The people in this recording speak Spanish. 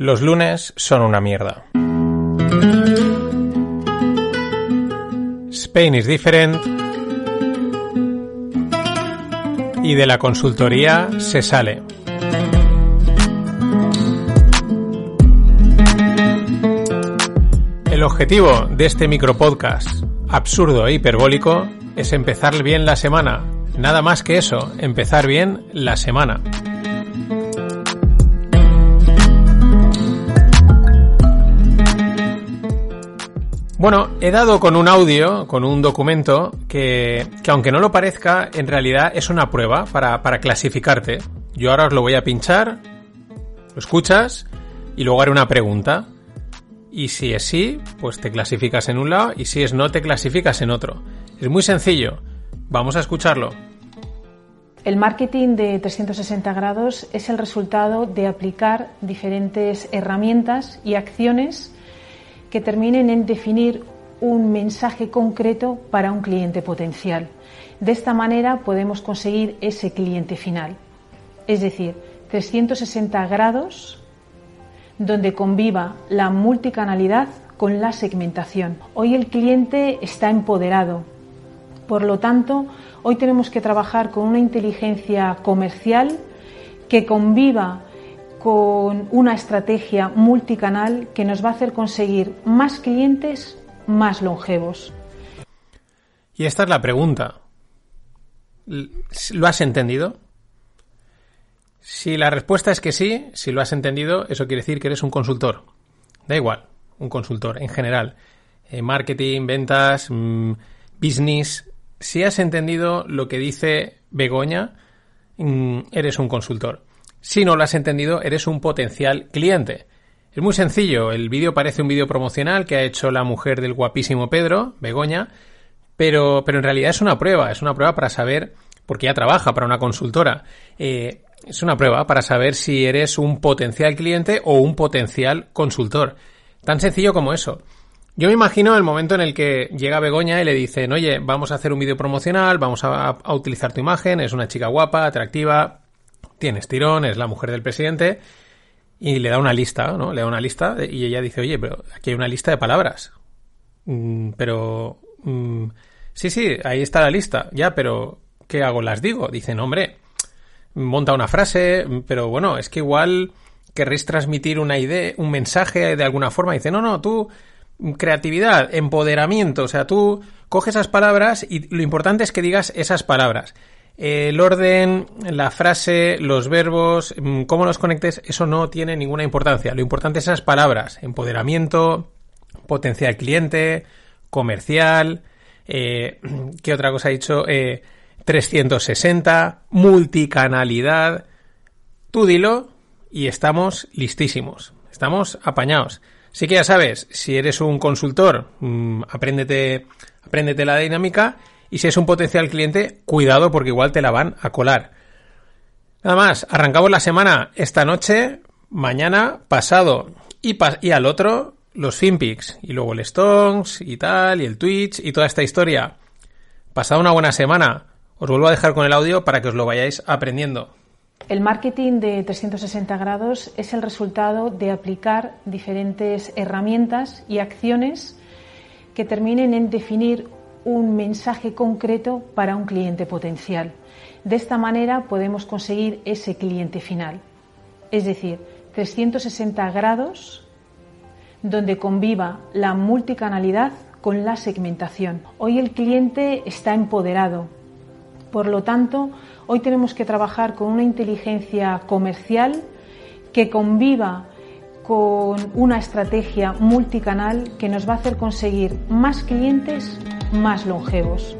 Los lunes son una mierda. Spain is different. Y de la consultoría se sale. El objetivo de este micropodcast absurdo e hiperbólico es empezar bien la semana. Nada más que eso, empezar bien la semana. Bueno, he dado con un audio, con un documento, que, aunque no lo parezca, en realidad es una prueba para, para clasificarte. Yo ahora os lo voy a pinchar, lo escuchas y luego haré una pregunta. Y si es sí, pues te clasificas en un lado y si es no, te clasificas en otro. Es muy sencillo. Vamos a escucharlo. El marketing de 360 grados es el resultado de aplicar diferentes herramientas y acciones que terminen en definir un mensaje concreto para un cliente potencial. De esta manera podemos conseguir ese cliente final. Es decir, 360 grados donde conviva la multicanalidad con la segmentación. Hoy el cliente está empoderado. Por lo tanto, hoy tenemos que trabajar con una inteligencia comercial que conviva con una estrategia multicanal que nos va a hacer conseguir más clientes más longevos. Y esta es la pregunta. ¿Lo has entendido? Si la respuesta es que sí, si lo has entendido, eso quiere decir que eres un consultor. Da igual, un consultor en general. Eh, marketing, ventas, mm, business. Si has entendido lo que dice Begoña, mm, eres un consultor. Si no lo has entendido, eres un potencial cliente. Es muy sencillo, el vídeo parece un vídeo promocional que ha hecho la mujer del guapísimo Pedro, Begoña, pero, pero en realidad es una prueba, es una prueba para saber, porque ya trabaja para una consultora, eh, es una prueba para saber si eres un potencial cliente o un potencial consultor. Tan sencillo como eso. Yo me imagino el momento en el que llega Begoña y le dicen, oye, vamos a hacer un vídeo promocional, vamos a, a utilizar tu imagen, es una chica guapa, atractiva, tienes tirón, es la mujer del presidente, y le da una lista, ¿no? Le da una lista y ella dice, oye, pero aquí hay una lista de palabras. Mm, pero... Mm, sí, sí, ahí está la lista. Ya, pero ¿qué hago? ¿Las digo? Dicen, hombre, monta una frase, pero bueno, es que igual querréis transmitir una idea, un mensaje de alguna forma. Dice, no, no, tú, creatividad, empoderamiento, o sea, tú coges esas palabras y lo importante es que digas esas palabras. El orden, la frase, los verbos, mm, cómo los conectes, eso no tiene ninguna importancia. Lo importante es esas palabras. Empoderamiento, potencial cliente, comercial, eh, ¿qué otra cosa ha dicho? 360, eh, multicanalidad. Tú dilo y estamos listísimos. Estamos apañados. Así que ya sabes, si eres un consultor, mm, apréndete, apréndete la dinámica y si es un potencial cliente, cuidado porque igual te la van a colar. Nada más, arrancamos la semana esta noche, mañana, pasado y, al otro los FinPix y luego el Stones y tal y el Twitch y toda esta historia. Pasado una buena semana. Os vuelvo a dejar con el audio para que os lo vayáis aprendiendo. El marketing de 360 grados es el resultado de aplicar diferentes herramientas y acciones que terminen en definir un mensaje concreto para un cliente potencial. De esta manera podemos conseguir ese cliente final. Es decir, 360 grados donde conviva la multicanalidad con la segmentación. Hoy el cliente está empoderado. Por lo tanto, hoy tenemos que trabajar con una inteligencia comercial que conviva con una estrategia multicanal que nos va a hacer conseguir más clientes más longevos.